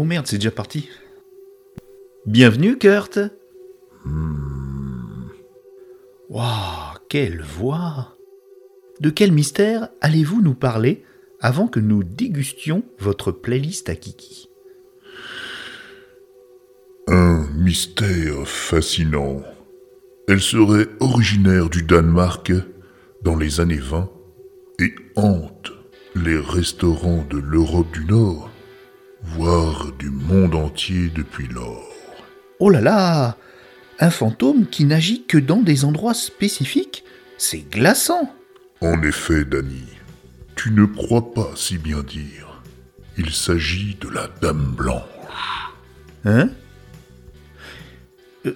Oh merde, c'est déjà parti. Bienvenue, Kurt. Waouh, quelle voix De quel mystère allez-vous nous parler avant que nous dégustions votre playlist à Kiki? Un mystère fascinant. Elle serait originaire du Danemark dans les années 20 et hante les restaurants de l'Europe du Nord, voire du monde entier depuis lors. Oh là là Un fantôme qui n'agit que dans des endroits spécifiques C'est glaçant En effet, Danny, tu ne crois pas si bien dire. Il s'agit de la Dame Blanche. Hein? Euh,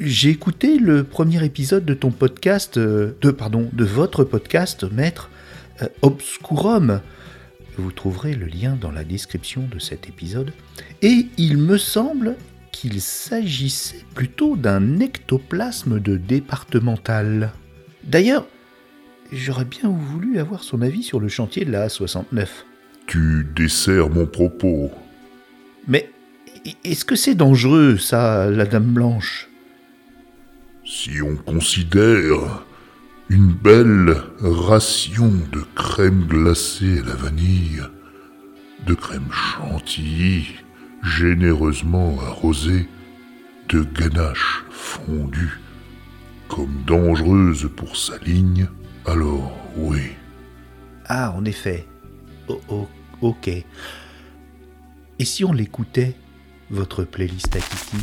J'ai écouté le premier épisode de ton podcast, euh, de pardon, de votre podcast, maître euh, Obscurum. Vous trouverez le lien dans la description de cet épisode. Et il me semble qu'il s'agissait plutôt d'un ectoplasme de départemental. D'ailleurs, j'aurais bien voulu avoir son avis sur le chantier de la A69. Tu desserres mon propos. Mais est-ce que c'est dangereux, ça, la Dame Blanche? Si on considère une belle ration de crème glacée à la vanille, de crème chantilly généreusement arrosée, de ganache fondue, comme dangereuse pour sa ligne, alors oui, Ah, en effet. Oh, oh, ok. Et si on l'écoutait, votre playlist à Kiki?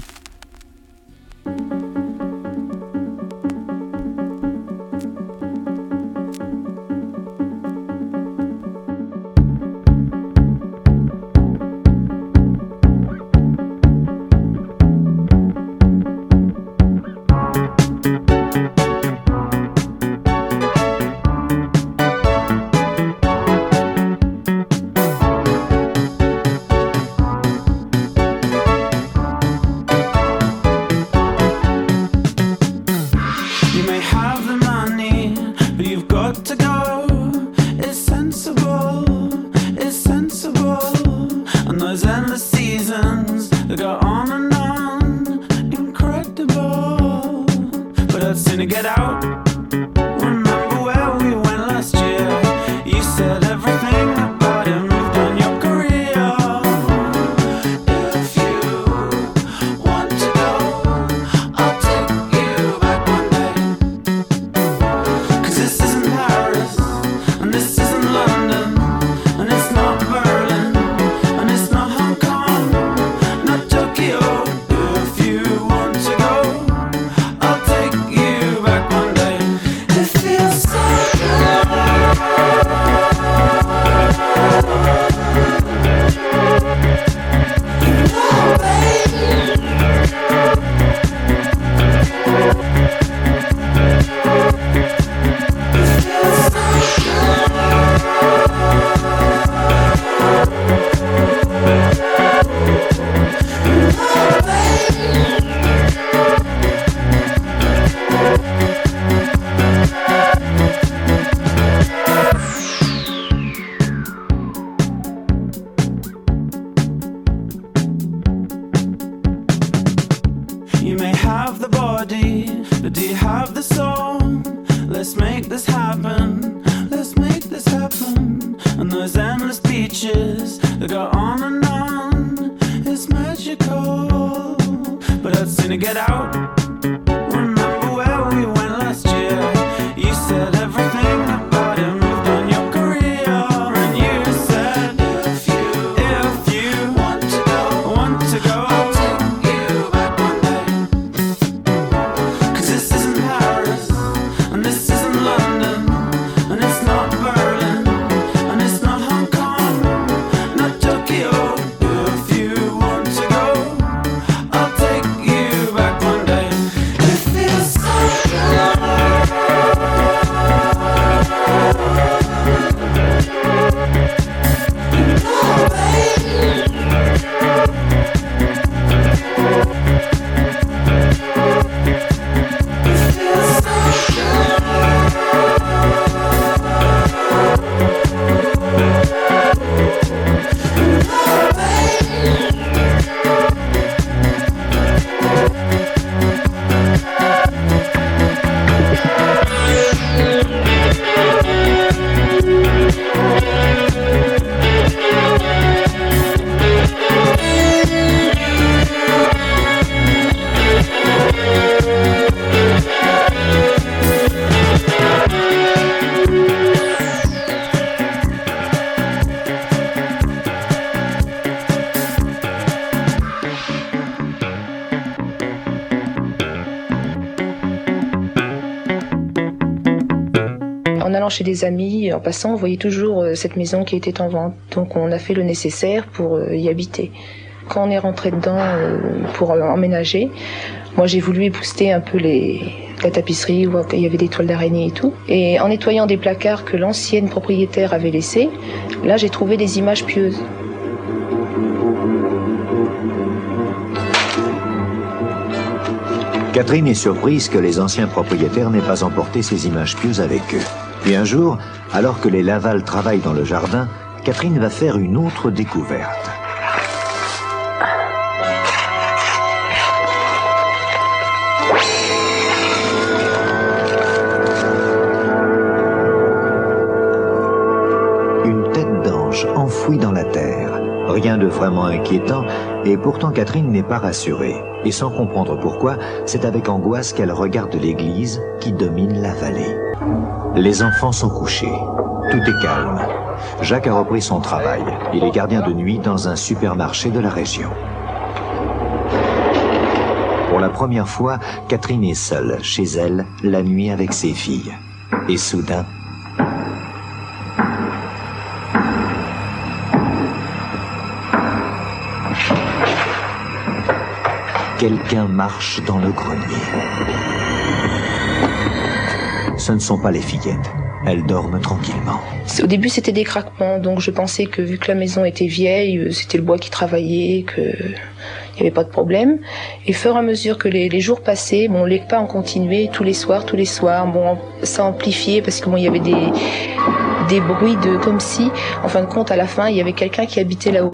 Chez des amis, en passant, on voyait toujours euh, cette maison qui était en vente. Donc on a fait le nécessaire pour euh, y habiter. Quand on est rentré dedans euh, pour emménager, moi j'ai voulu booster un peu les, la tapisserie, où il y avait des toiles d'araignée et tout. Et en nettoyant des placards que l'ancienne propriétaire avait laissés, là j'ai trouvé des images pieuses. Catherine est surprise que les anciens propriétaires n'aient pas emporté ces images pieuses avec eux. Puis un jour, alors que les Laval travaillent dans le jardin, Catherine va faire une autre découverte. Une tête d'ange enfouie dans la terre. Rien de vraiment inquiétant, et pourtant Catherine n'est pas rassurée. Et sans comprendre pourquoi, c'est avec angoisse qu'elle regarde l'église qui domine la vallée. Les enfants sont couchés. Tout est calme. Jacques a repris son travail. Il est gardien de nuit dans un supermarché de la région. Pour la première fois, Catherine est seule, chez elle, la nuit avec ses filles. Et soudain, quelqu'un marche dans le grenier. Ce ne sont pas les fillettes. Elles dorment tranquillement. Au début, c'était des craquements, donc je pensais que vu que la maison était vieille, euh, c'était le bois qui travaillait, que il n'y avait pas de problème. Et fur et à mesure que les, les jours passaient, bon, les pas ont continué tous les soirs, tous les soirs. Bon, ça amplifiait parce que bon, il y avait des des bruits de comme si, en fin de compte, à la fin, il y avait quelqu'un qui habitait là-haut.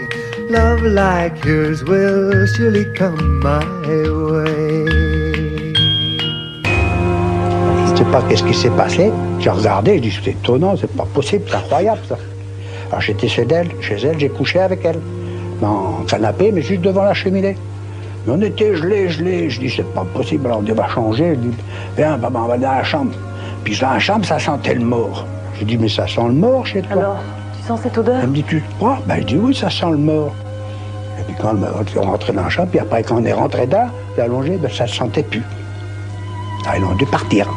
Love like yours will surely come my way. Je sais pas qu'est-ce qui s'est passé. J'ai regardé, je dis c'est étonnant, c'est pas possible, c'est incroyable ça. Alors j'étais chez elle, chez elle, j'ai couché avec elle. Dans le canapé, mais juste devant la cheminée. Mais on était gelés, gelés. Je dis c'est pas possible, alors on va changer. Je dis, viens, papa, on va dans la chambre. Puis dans la chambre, ça sentait le mort. Je dis, mais ça sent le mort chez toi. Alors, cette odeur? Elle me dit, tu te crois? Ben, je dis, oui, ça sent le mort. Et puis quand on est rentré dans la chambre, puis après, quand on est rentré dedans, c'est allongé, ben, ça ne sentait plus. Alors, ils ont dû partir.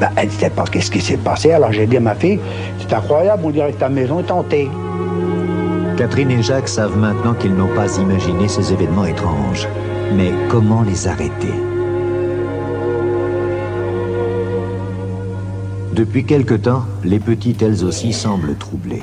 Ben, elle ne disait pas qu'est-ce qui s'est passé? Alors, j'ai dit à ma fille, c'est incroyable, on dirait que ta maison est hantée. Catherine et Jacques savent maintenant qu'ils n'ont pas imaginé ces événements étranges. Mais comment les arrêter? Depuis quelque temps, les petites elles aussi semblent troublées.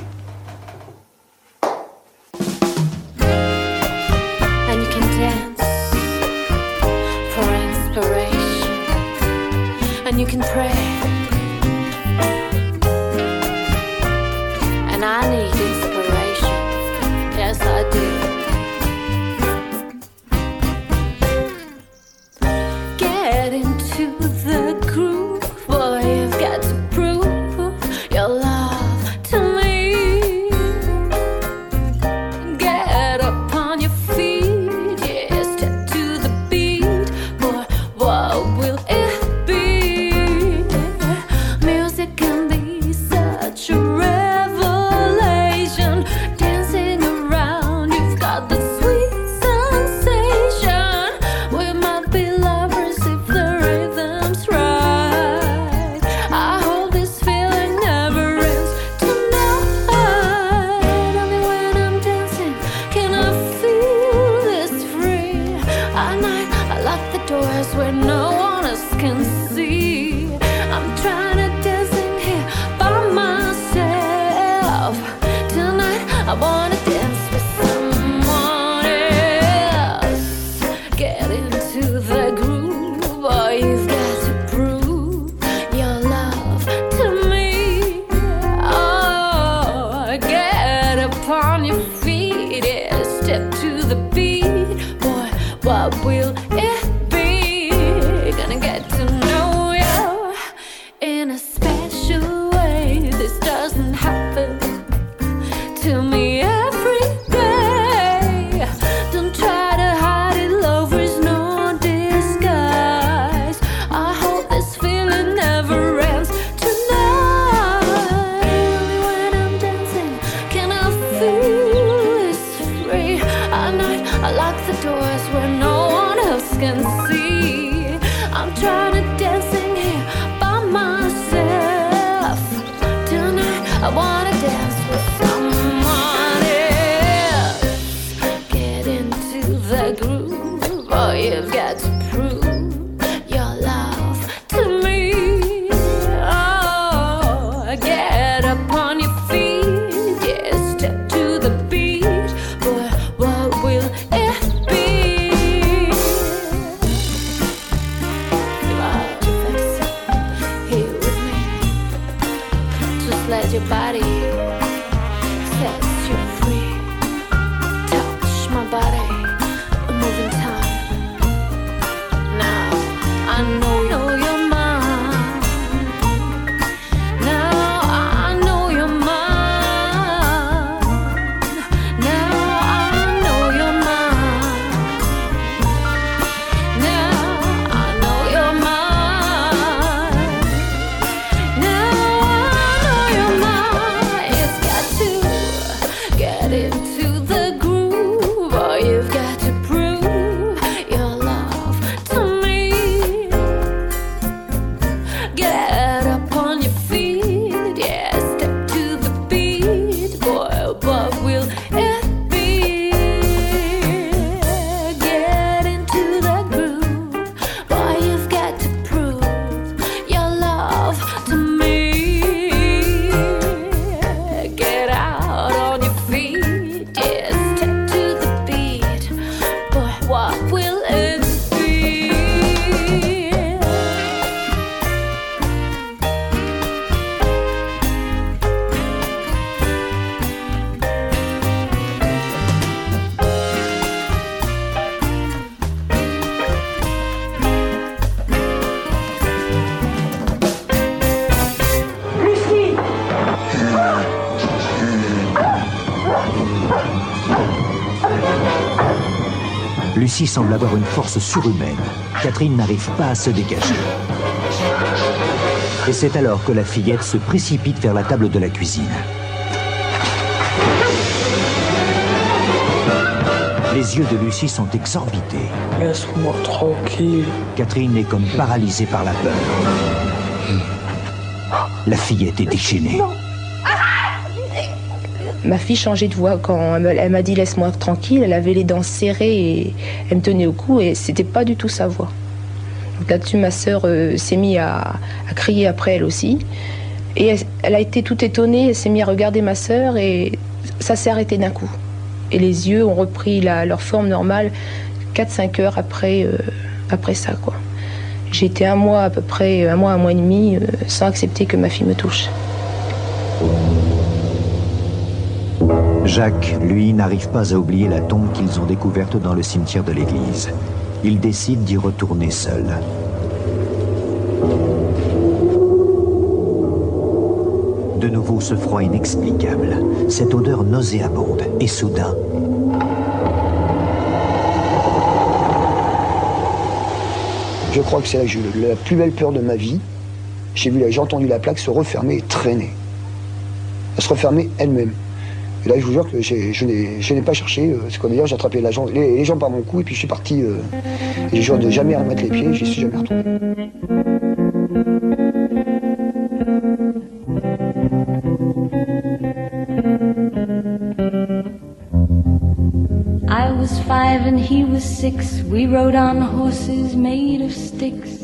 Lucie semble avoir une force surhumaine. Catherine n'arrive pas à se dégager. Et c'est alors que la fillette se précipite vers la table de la cuisine. Les yeux de Lucie sont exorbités. Laisse-moi tranquille. Catherine est comme paralysée par la peur. La fillette est déchaînée. Ma fille changeait de voix quand elle m'a dit laisse-moi tranquille. Elle avait les dents serrées et elle me tenait au cou et c'était pas du tout sa voix. Donc là-dessus, ma sœur euh, s'est mise à, crier après elle aussi. Et elle, a été toute étonnée, elle s'est mise à regarder ma sœur et ça s'est arrêté d'un coup. Et les yeux ont repris leur forme normale 4-5 heures après, euh, après ça. quoi. J'ai été un mois à peu près, un mois, un mois et demi, euh, sans accepter que ma fille me touche. Jacques, lui, n'arrive pas à oublier la tombe qu'ils ont découverte dans le cimetière de l'église. Il décide d'y retourner seul. De nouveau ce froid inexplicable, cette odeur nauséabonde, et soudain, Je crois que c'est la plus belle peur de ma vie. J'ai vu, la- j'ai entendu la plaque se refermer et traîner. Elle se refermer elle-même. Et là, je vous jure que je n'ai pas cherché. euh, C'est comme dire, j'ai attrapé les, jambes par mon cou et puis je suis parti. euh, et j'ai juré de jamais remettre les pieds. J'y suis jamais retourné. I was five and he was six. We rode on horses made of sticks.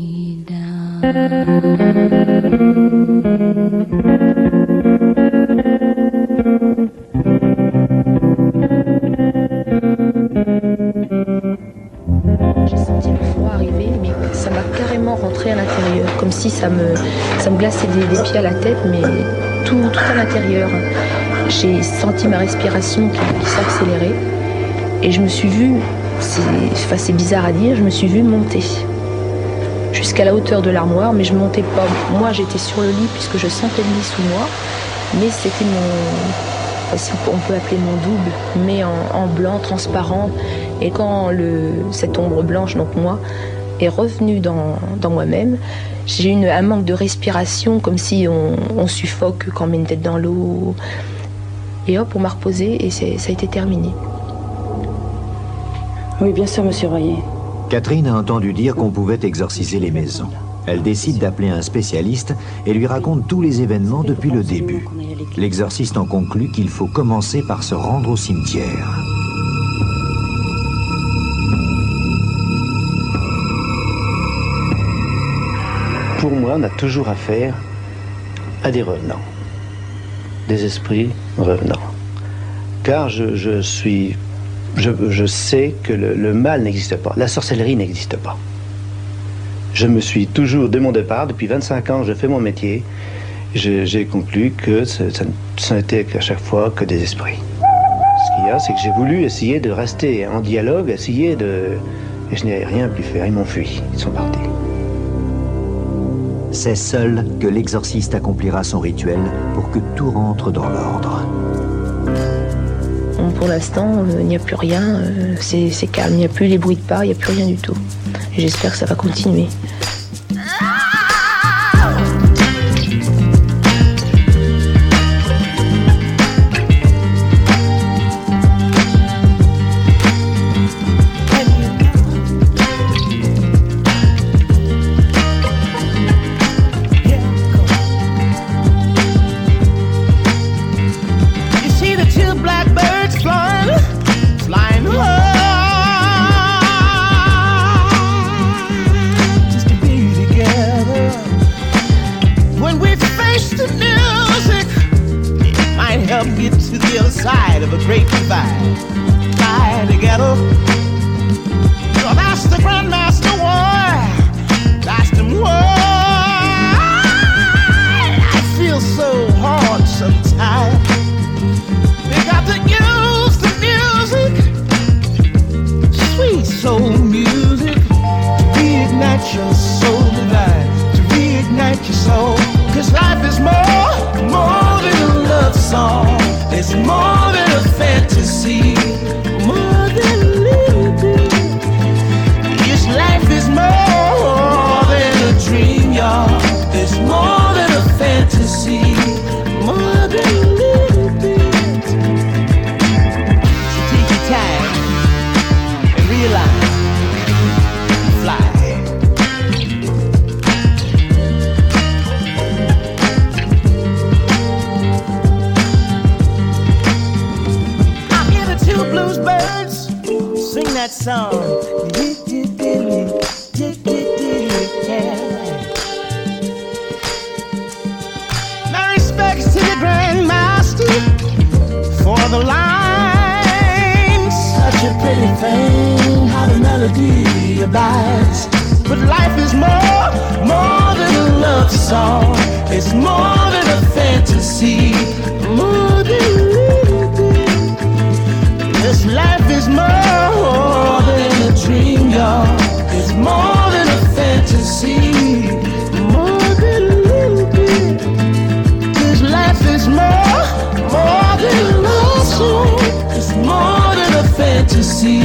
si ça me, ça me glaçait des, pieds à la tête, mais tout, à l'intérieur. J'ai senti ma respiration qui, s'accélérait, et je me suis vue, c'est bizarre à dire, je me suis vue monter jusqu'à la hauteur de l'armoire, mais je montais pas. Moi, j'étais sur le lit puisque je sentais le lit sous moi, mais c'était mon, si on peut appeler mon double, mais en, blanc, transparent. Et quand cette ombre blanche, donc moi, est revenue dans, moi-même, j'ai eu un manque de respiration, comme si on, on suffoque quand on met une tête dans l'eau. Et hop, on m'a reposé et ça a été terminé. Oui, bien sûr, monsieur Royer. Catherine a entendu dire qu'on pouvait exorciser les maisons. Elle décide d'appeler un spécialiste et lui raconte tous les événements depuis le début. L'exorciste en conclut qu'il faut commencer par se rendre au cimetière. Pour moi, on a toujours affaire à des revenants, des esprits revenants. Car je, suis, je, sais que le, mal n'existe pas, la sorcellerie n'existe pas. Je me suis toujours, dès mon départ, depuis 25 ans, je fais mon métier, j'ai conclu que ça n'était qu'à chaque fois que des esprits. Ce qu'il y a, c'est que j'ai voulu essayer de rester en dialogue, essayer de... Et je n'ai rien pu faire, ils m'ont fui, ils sont partis. C'est seul que l'exorciste accomplira son rituel pour que tout rentre dans l'ordre. Pour l'instant, euh, il n'y a plus rien, euh, c'est calme, il n'y a plus les bruits de pas, il n'y a plus rien du tout. J'espère que ça va continuer. Song. My respects to the grandmaster for the lines. Such a pretty thing, how the melody abides. But life is more, more than a love song. It's more than a fantasy, more this life is more than a dream, y'all. It's more than a fantasy, more than a little life is more, more than a. It's more than a fantasy,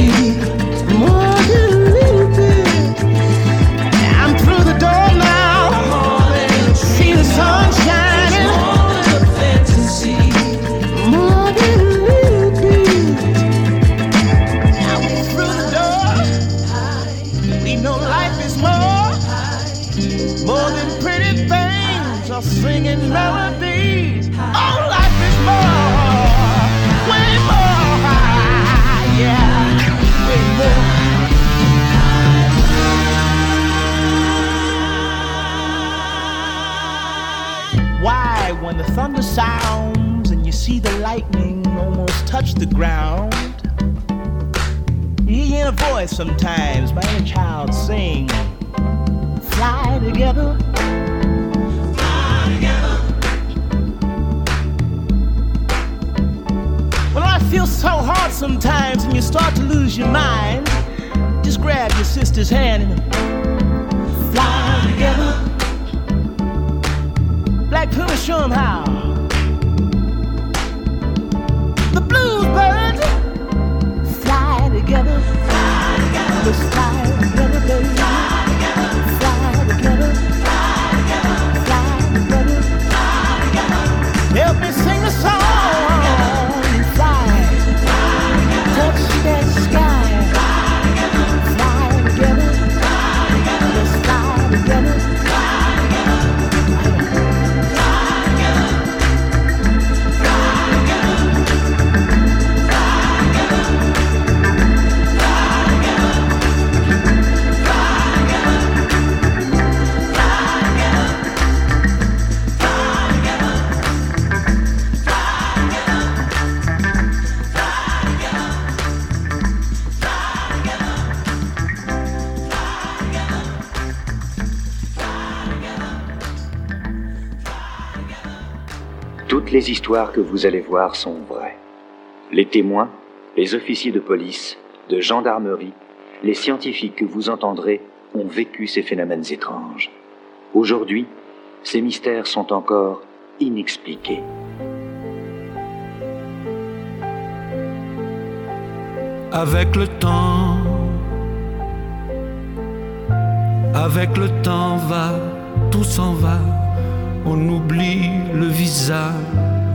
touch the ground, you hear a voice sometimes by a child sing, Fly together. Fly together. When life feels so hard sometimes and you start to lose your mind, just grab your sister's hand Les histoires que vous allez voir sont vraies. Les témoins, les officiers de police, de gendarmerie, les scientifiques que vous entendrez ont vécu ces phénomènes étranges. Aujourd'hui, ces mystères sont encore inexpliqués. Avec le temps, avec le temps va, tout s'en va. On oublie le visage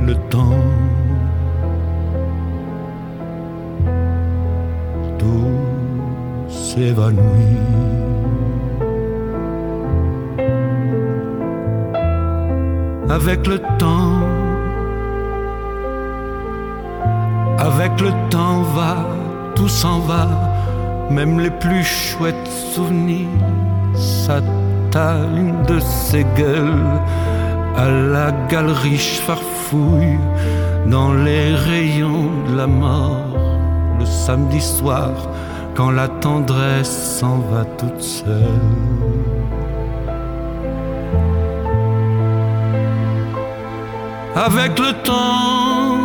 le temps. Tout s'évanouit. Avec le temps, avec le temps va, tout s'en va, même les plus chouettes souvenirs s'atteignent de ces gueules à la galerie dans les rayons de la mort. Le samedi soir quand la tendresse s'en va toute seule. Avec le temps,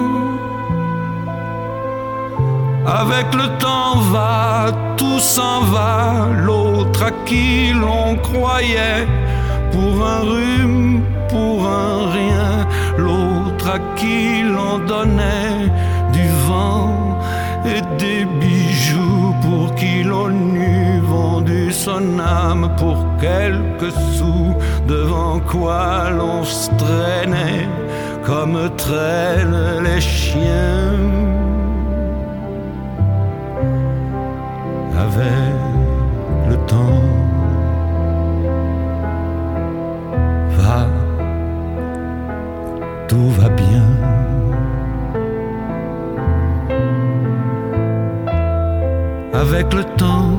avec le temps va, tout s'en va, l'autre à qui l'on croyait, pour un rhume, pour un rien, l'autre à qui l'on donnait du vent et des bijoux, pour qui l'on eût vendu son âme pour quelques sous, devant quoi l'on se traînait comme traînent les chiens. Avec le temps tout va bien. Avec le temps,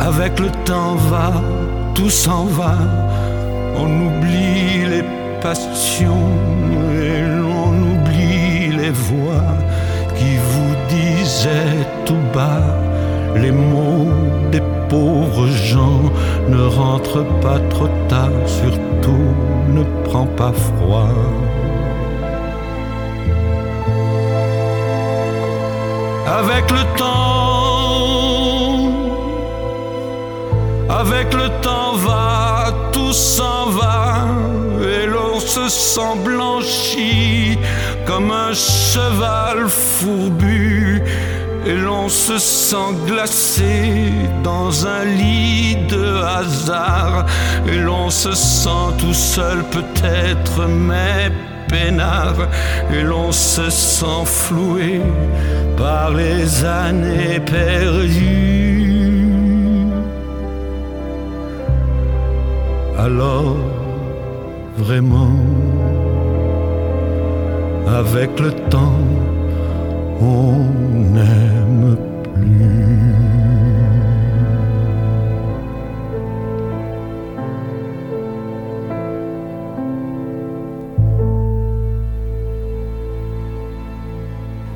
avec le temps va, tout s'en va on oublie les passions et l'on oublie les voix qui vous disaient tout bas les mots des pauvres gens. Ne rentre pas trop tard, surtout ne prends pas froid. Avec le temps, avec le temps va, tout s'en va et l'on se sent blanchi comme un cheval fourbu et l'on se sent glacé dans un lit de hasard et l'on se sent tout seul peut-être mais peinard et l'on se sent floué par les années perdues. Alors, vraiment, avec le temps, on n'aime plus.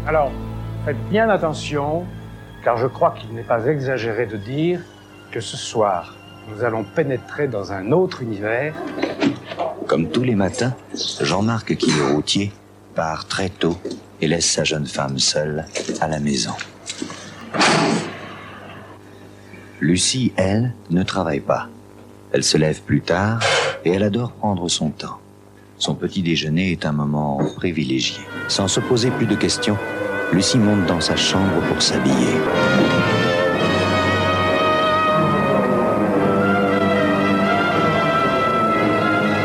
Alors, faites bien attention, car je crois qu'il n'est pas exagéré de dire que ce soir, nous allons pénétrer dans un autre univers. Comme tous les matins, Jean-Marc, qui est routier, part très tôt et laisse sa jeune femme seule à la maison. Lucie, elle, ne travaille pas. Elle se lève plus tard et elle adore prendre son temps. Son petit déjeuner est un moment privilégié. Sans se poser plus de questions, Lucie monte dans sa chambre pour s'habiller.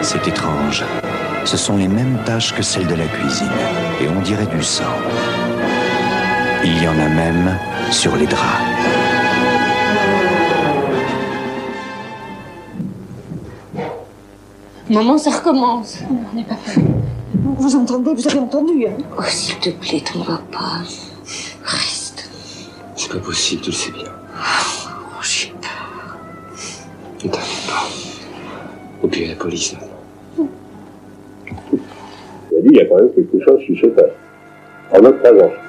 C'est étrange. Ce sont les mêmes tâches que celles de la cuisine, et on dirait du sang. Il y en a même sur les draps. Maman, ça recommence. On n'est pas prêt. Vous entendez, vous avez entendu, hein Oh, s'il te plaît, t'en vas pas. Reste. C'est pas possible, tu le sais bien. Oh, j'ai peur. Ne t'inquiète pas. Au pire, la police. là. Quelque chose qui se passe. En notre présence.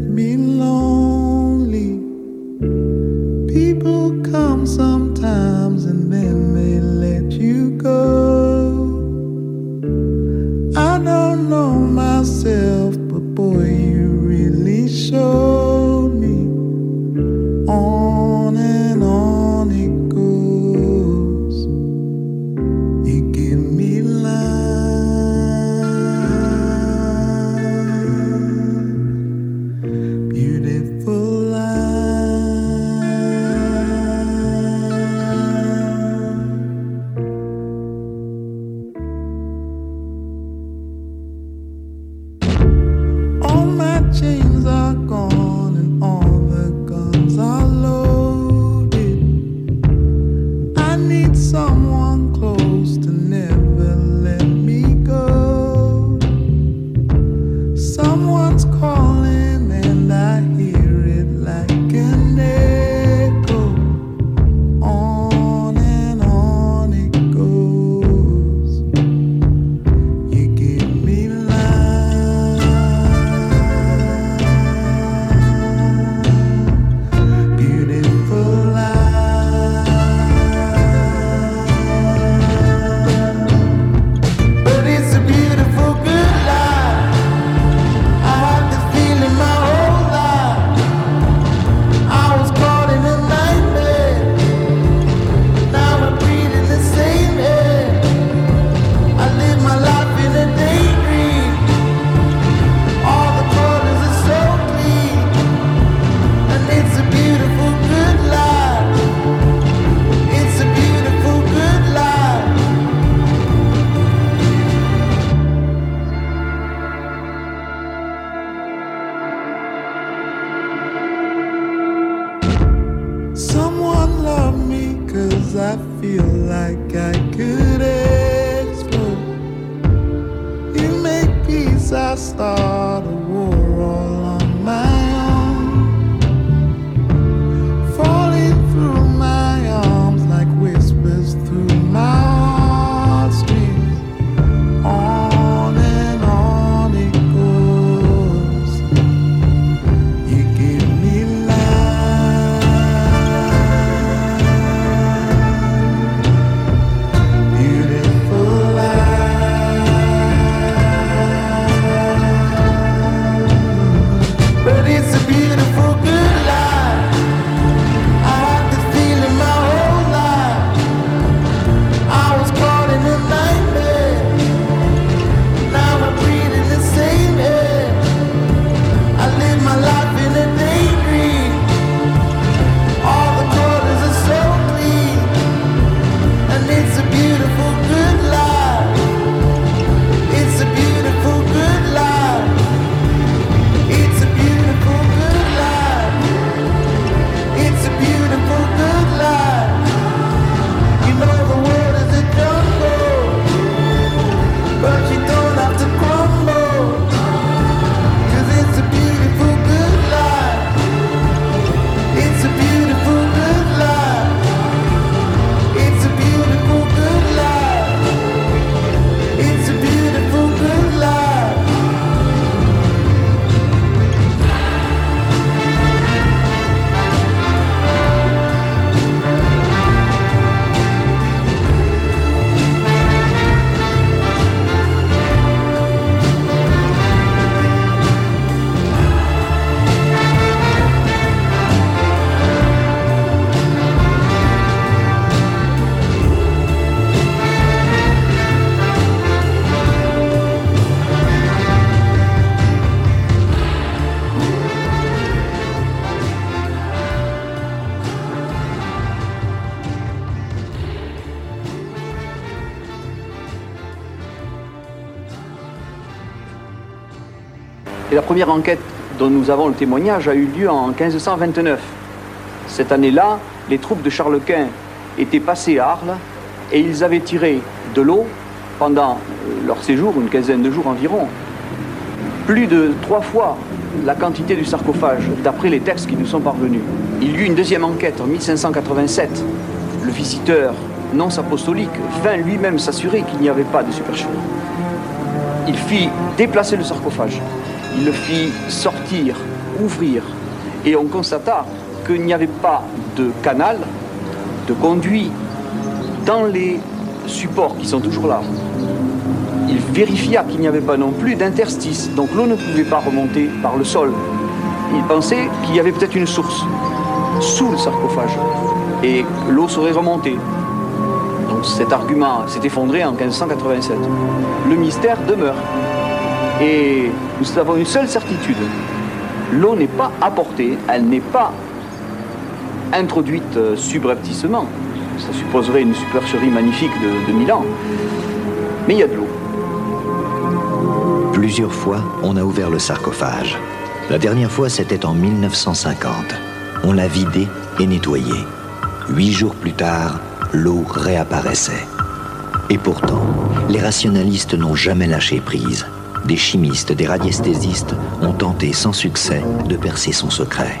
me alone. Première enquête dont nous avons le témoignage a eu lieu en 1529. Cette année-là, les troupes de Charles Quint étaient passées à Arles et ils avaient tiré de l'eau pendant euh, leur séjour, une quinzaine de jours environ, plus de trois fois la quantité du sarcophage, d'après les textes qui nous sont parvenus. Il y eut une deuxième enquête en 1587. Le visiteur non apostolique vint lui-même s'assurer qu'il n'y avait pas de supercherie. Il fit déplacer le sarcophage. Il le fit sortir, ouvrir. Et on constata qu'il n'y avait pas de canal, de conduit dans les supports qui sont toujours là. Il vérifia qu'il n'y avait pas non plus d'interstice, donc l'eau ne pouvait pas remonter par le sol. Il pensait qu'il y avait peut-être une source sous le sarcophage et l'eau serait remontée. Donc cet argument s'est effondré en 1587. Le mystère demeure. Et nous avons une seule certitude. L'eau n'est pas apportée, elle n'est pas introduite euh, subrepticement. Ça supposerait une supercherie magnifique de, de Milan. Mais il y a de l'eau. Plusieurs fois, on a ouvert le sarcophage. La dernière fois, c'était en 1950. On l'a vidé et nettoyé. Huit jours plus tard, l'eau réapparaissait. Et pourtant, les rationalistes n'ont jamais lâché prise. Des chimistes, des radiesthésistes ont tenté sans succès de percer son secret.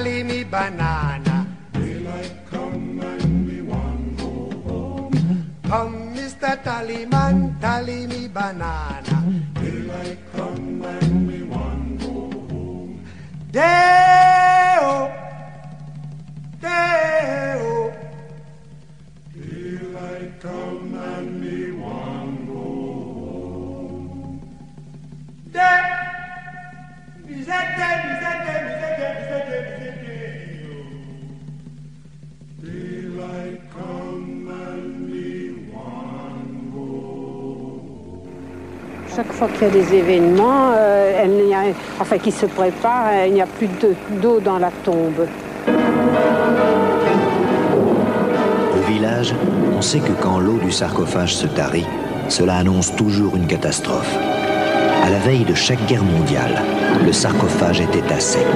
Cali mi banana. Des événements, euh, enfin qui se préparent, euh, il n'y a plus de- d'eau dans la tombe. Au village, on sait que quand l'eau du sarcophage se tarit, cela annonce toujours une catastrophe. À la veille de chaque guerre mondiale, le sarcophage était à sec.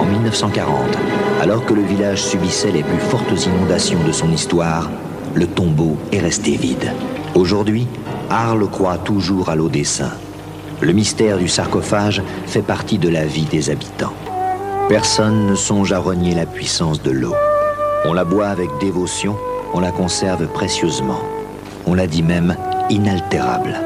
En 1940, alors que le village subissait les plus fortes inondations de son histoire, le tombeau est resté vide. Aujourd'hui, Arles croit toujours à l'eau des saints. Le mystère du sarcophage fait partie de la vie des habitants. Personne ne songe à renier la puissance de l'eau. On la boit avec dévotion, on la conserve précieusement. On la dit même inaltérable.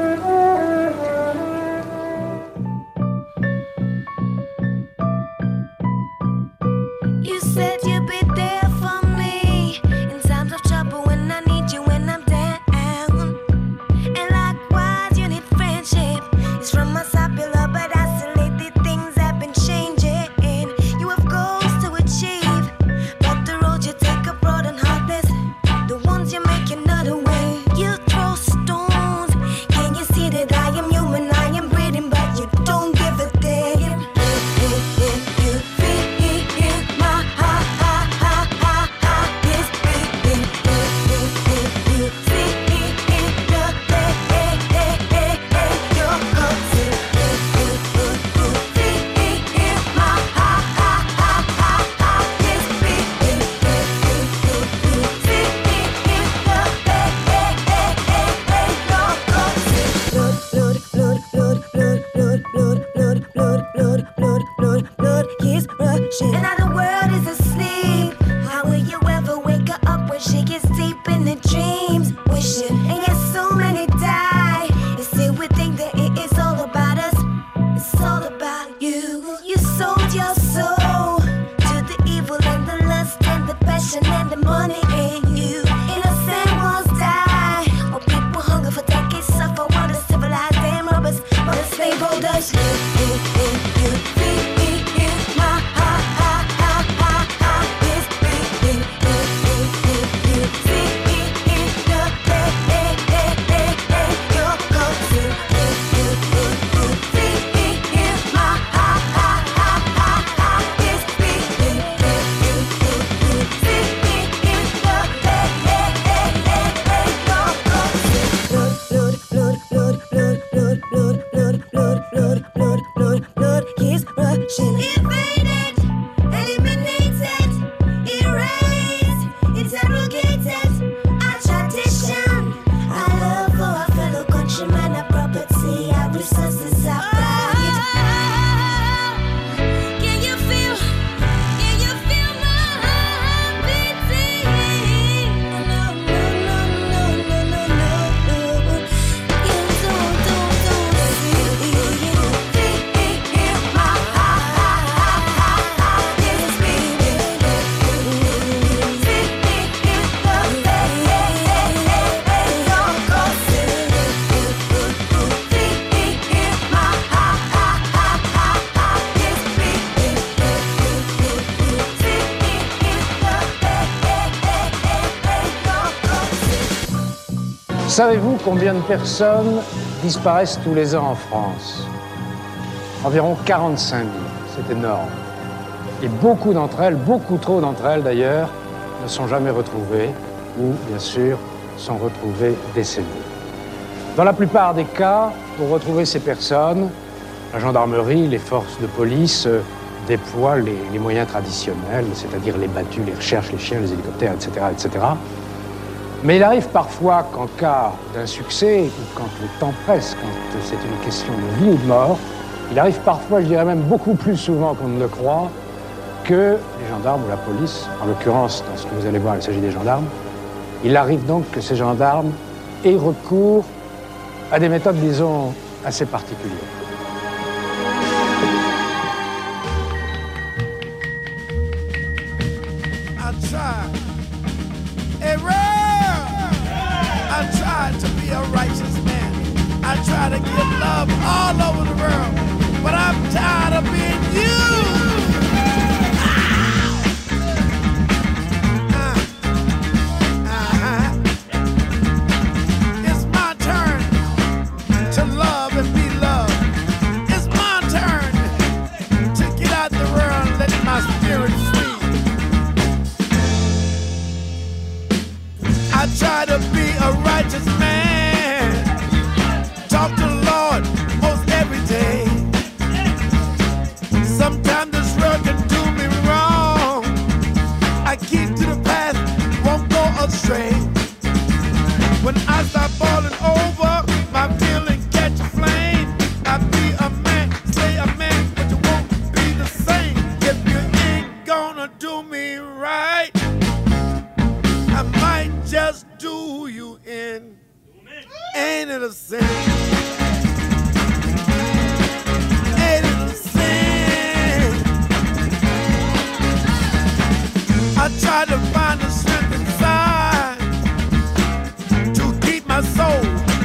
Savez-vous combien de personnes disparaissent tous les ans en France? Environ 45 000. C'est énorme. Et beaucoup d'entre elles, beaucoup trop d'entre elles d'ailleurs, ne sont jamais retrouvées ou, bien sûr, sont retrouvées décédées. Dans la plupart des cas, pour retrouver ces personnes, la gendarmerie, les forces de police euh, déploient les, moyens traditionnels, c'est-à-dire les battues, les recherches, les chiens, les hélicoptères, etc., etc. Mais il arrive parfois qu'en cas d'insuccès, ou quand le temps presse, quand c'est une question de vie ou de mort, il arrive parfois, je dirais même beaucoup plus souvent qu'on ne le croit, que les gendarmes ou la police, en l'occurrence, dans ce que vous allez voir, il s'agit des gendarmes, il arrive donc que ces gendarmes aient recours à des méthodes, disons, assez particulières.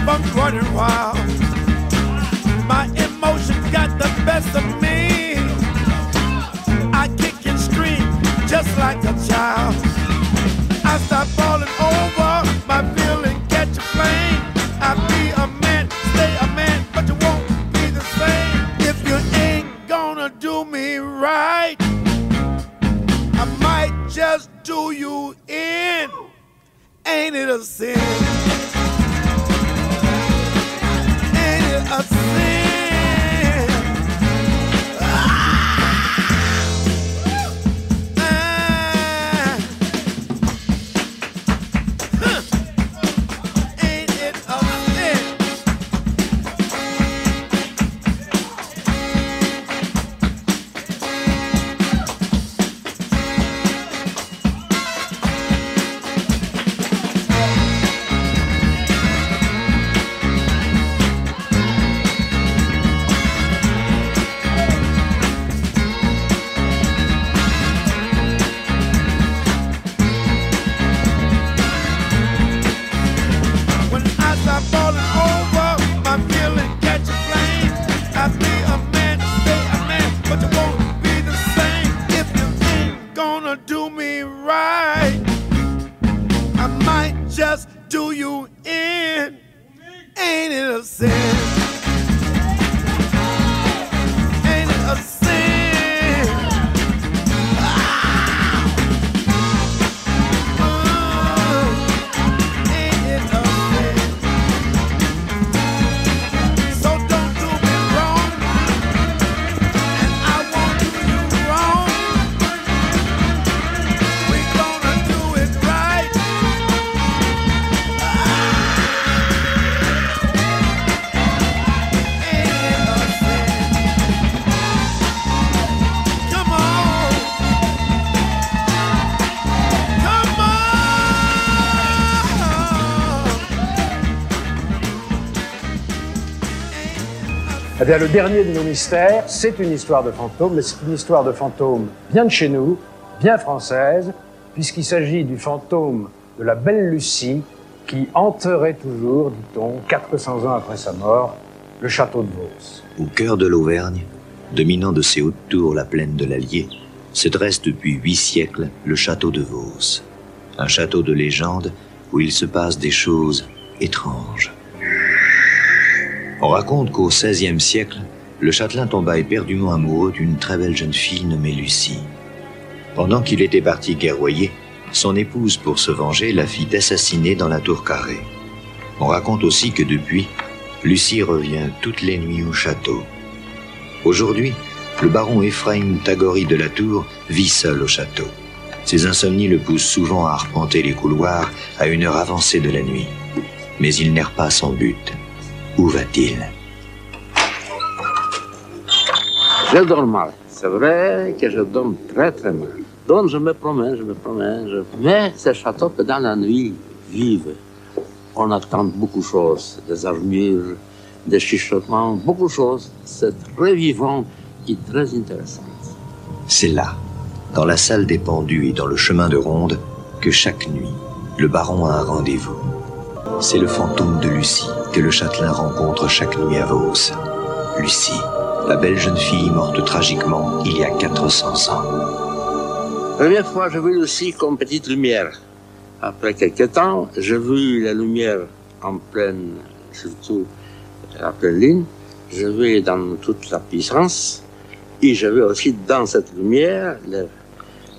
From running wild. My emotions got the best of me. I kick and scream just like a child. I stop falling over, my feeling catch a flame. I be a man, stay a man, but you won't be the same if you ain't gonna do me right. I might just do you in. Ain't it a sin? Eh le dernier de nos mystères, c'est une histoire de fantôme, mais c'est une histoire de fantôme bien de chez nous, bien française, puisqu'il s'agit du fantôme de la belle Lucie qui hanterait toujours, dit-on, 400 ans après sa mort, le château de Vos. Au cœur de l'Auvergne, dominant de ses hautes tours la plaine de l'Allier, se dresse depuis huit siècles le château de Vos. Un château de légende où il se passe des choses étranges. On raconte qu'au XVIe siècle, le châtelain tomba éperdument amoureux d'une très belle jeune fille nommée Lucie. Pendant qu'il était parti guerroyer, son épouse, pour se venger, la fit assassiner dans la tour carrée. On raconte aussi que depuis, Lucie revient toutes les nuits au château. Aujourd'hui, le baron Ephraim Tagori de la Tour vit seul au château. Ses insomnies le poussent souvent à arpenter les couloirs à une heure avancée de la nuit. Mais il n'erre pas sans but. Où va-t-il? Je dors mal. C'est vrai que je dors très très mal. Donc je me promène, je me promène. je- Mais ce château que dans la nuit vive. On attend beaucoup de choses, des armures, des chuchotements, beaucoup de choses. C'est très vivant et très intéressant. C'est là, dans la salle des pendus et dans le chemin de ronde, que chaque nuit, le baron a un rendez-vous. C'est le fantôme de Lucie que le châtelain rencontre chaque nuit à Vos. Lucie, la belle jeune fille morte tragiquement il y a 400 ans. Première fois, j'ai vu aussi comme petite lumière. Après quelques temps, j'ai vu la lumière en pleine, surtout la pleine ligne. Je vu dans toute la puissance. Et je vu aussi dans cette lumière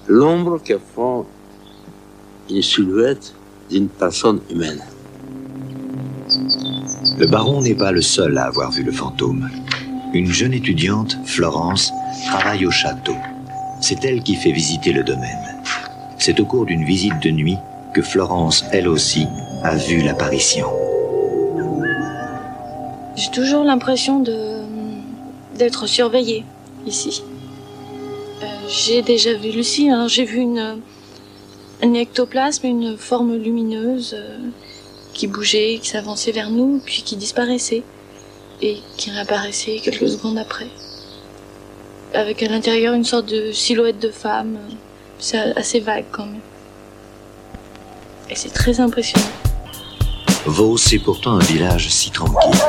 l'ombre que font une silhouette d'une personne humaine. Le baron n'est pas le seul à avoir vu le fantôme. Une jeune étudiante, Florence, travaille au château. C'est elle qui fait visiter le domaine. C'est au cours d'une visite de nuit que Florence, elle aussi, a vu l'apparition. J'ai toujours l'impression de d'être surveillée ici. Euh, j'ai déjà vu Lucie, hein, j'ai vu une, un ectoplasme, une forme lumineuse euh, qui bougeait, qui s'avançait vers nous, puis qui disparaissait et qui réapparaissait quelques secondes après. Avec à l'intérieur une sorte de silhouette de femme. C'est assez vague quand même. Et c'est très impressionnant. Vos, c'est pourtant un village si tranquille.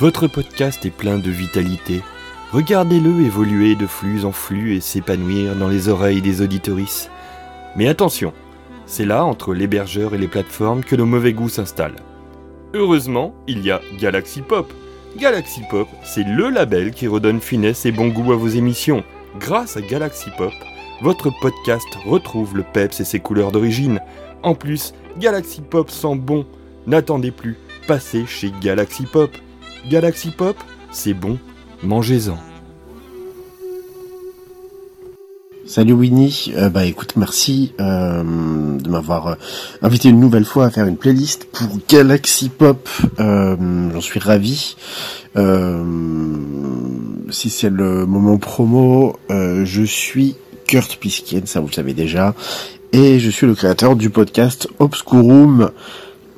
Votre podcast est plein de vitalité. Regardez-le évoluer de flux en flux et s'épanouir dans les oreilles des auditorices. Mais attention, c'est là, entre l'hébergeur et les plateformes, que le mauvais goût s'installe. Heureusement, il y a Galaxy Pop. Galaxy Pop, c'est le label qui redonne finesse et bon goût à vos émissions. Grâce à Galaxy Pop, votre podcast retrouve le peps et ses couleurs d'origine. En plus, Galaxy Pop sent bon. N'attendez plus, passez chez Galaxy Pop. Galaxy Pop, c'est bon, mangez-en. Salut Winnie, Euh, bah écoute merci euh, de m'avoir euh, invité une nouvelle fois à faire une playlist pour Galaxy Pop. J'en suis ravi. Si c'est le moment promo, je suis Kurt Piskien, ça vous le savez déjà, et je suis le créateur du podcast Obscurum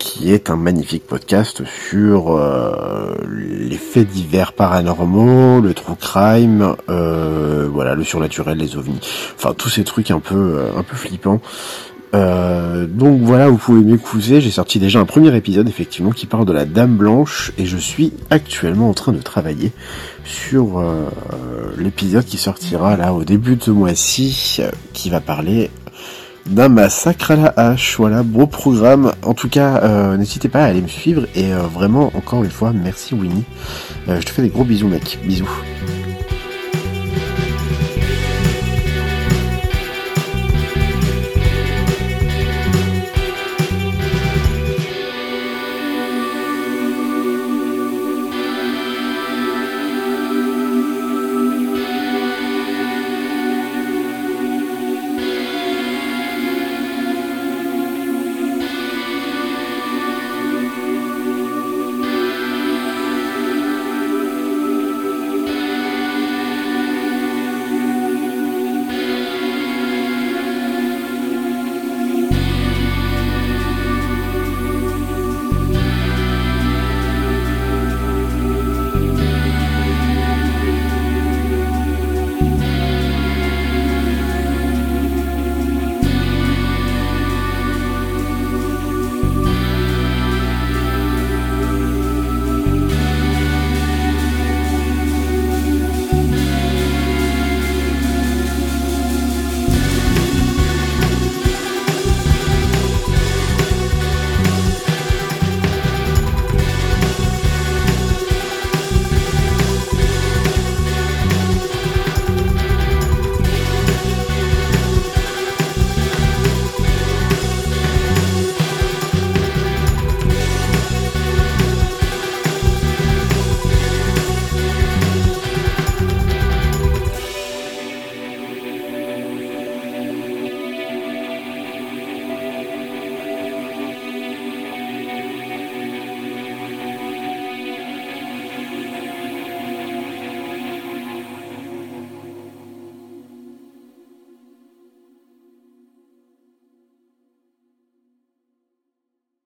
qui est un magnifique podcast sur euh, les faits divers paranormaux, le true crime, euh, voilà, le surnaturel, les ovnis, enfin tous ces trucs un peu euh, un peu flippants. Euh, donc voilà, vous pouvez m'écouter. J'ai sorti déjà un premier épisode effectivement qui parle de la Dame Blanche et je suis actuellement en train de travailler sur l'épisode qui sortira là au début de ce mois-ci, qui va parler d'un massacre à la hache. Voilà, beau programme. En tout cas, euh, n'hésitez pas à aller me suivre et euh, vraiment, encore une fois, merci Winnie. Euh, je te fais des gros bisous, mec. Bisous.